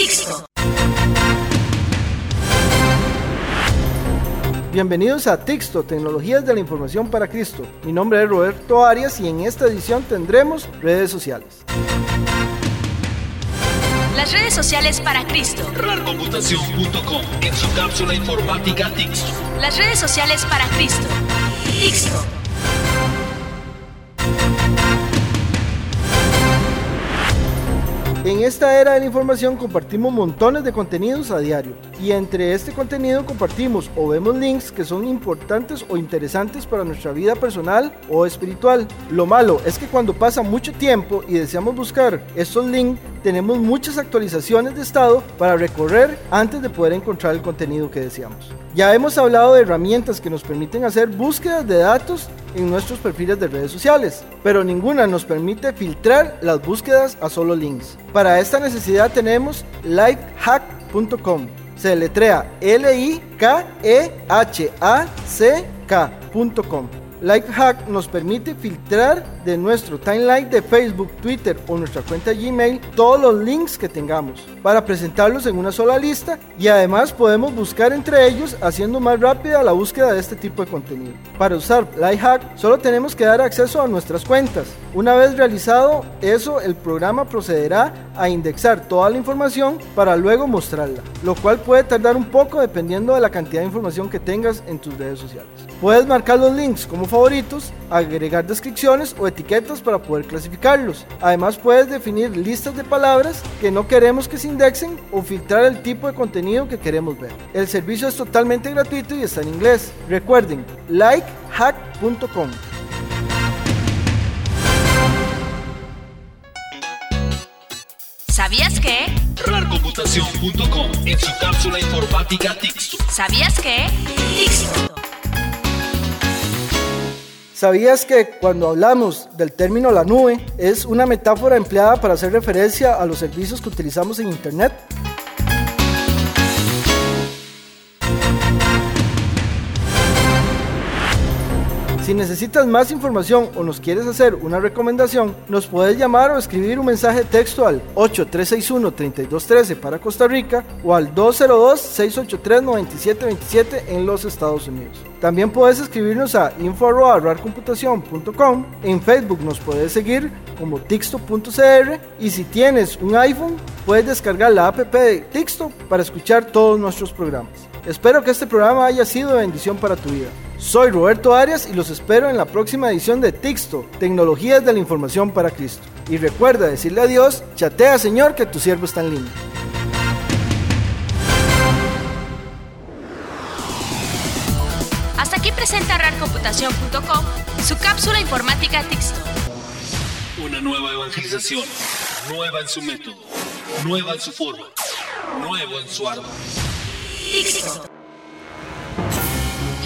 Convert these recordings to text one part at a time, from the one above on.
Tixto. Bienvenidos a Tixto, Tecnologías de la Información para Cristo. Mi nombre es Roberto Arias y en esta edición tendremos redes sociales. Las redes sociales para Cristo. RARcomputación.com en su cápsula informática Tixto. Las redes sociales para Cristo. Tixto. En esta era de la información compartimos montones de contenidos a diario y entre este contenido compartimos o vemos links que son importantes o interesantes para nuestra vida personal o espiritual. Lo malo es que cuando pasa mucho tiempo y deseamos buscar estos links, tenemos muchas actualizaciones de estado para recorrer antes de poder encontrar el contenido que deseamos. Ya hemos hablado de herramientas que nos permiten hacer búsquedas de datos en nuestros perfiles de redes sociales, pero ninguna nos permite filtrar las búsquedas a solo links. Para esta necesidad tenemos lifehack.com. Se letrea L-I-K-E-H-A-C-K.com. Lifehack nos permite filtrar de nuestro timeline de Facebook, Twitter o nuestra cuenta Gmail todos los links que tengamos para presentarlos en una sola lista y además podemos buscar entre ellos haciendo más rápida la búsqueda de este tipo de contenido. Para usar Lifehack solo tenemos que dar acceso a nuestras cuentas. Una vez realizado eso, el programa procederá a indexar toda la información para luego mostrarla, lo cual puede tardar un poco dependiendo de la cantidad de información que tengas en tus redes sociales. Puedes marcar los links como favoritos, agregar descripciones o etiquetas para poder clasificarlos. Además puedes definir listas de palabras que no queremos que se indexen o filtrar el tipo de contenido que queremos ver. El servicio es totalmente gratuito y está en inglés. Recuerden, likehack.com. ¿Sabías que? RARcomputación.com en su cápsula informática Tixto. ¿Sabías que? Tixto. ¿Sabías que cuando hablamos del término la nube es una metáfora empleada para hacer referencia a los servicios que utilizamos en Internet? Si necesitas más información o nos quieres hacer una recomendación, nos puedes llamar o escribir un mensaje texto al 8361-3213 para Costa Rica o al 202-683-9727 en los Estados Unidos. También puedes escribirnos a info.rarcomputación.com. En Facebook nos puedes seguir como tixto.cr y si tienes un iPhone puedes descargar la app de Tixto para escuchar todos nuestros programas. Espero que este programa haya sido de bendición para tu vida. Soy Roberto Arias y los espero en la próxima edición de Tixto, Tecnologías de la Información para Cristo. Y recuerda decirle a Dios, chatea Señor que tu siervo está en línea. Hasta aquí presenta RARcomputación.com su cápsula informática Tixto. Una nueva evangelización, nueva en su método, nueva en su forma, nuevo en su ardor. Tixto.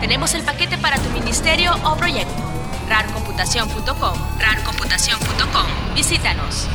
Tenemos el paquete para tu ministerio o proyecto. RARcomputación.com, RARcomputación.com. Visítanos.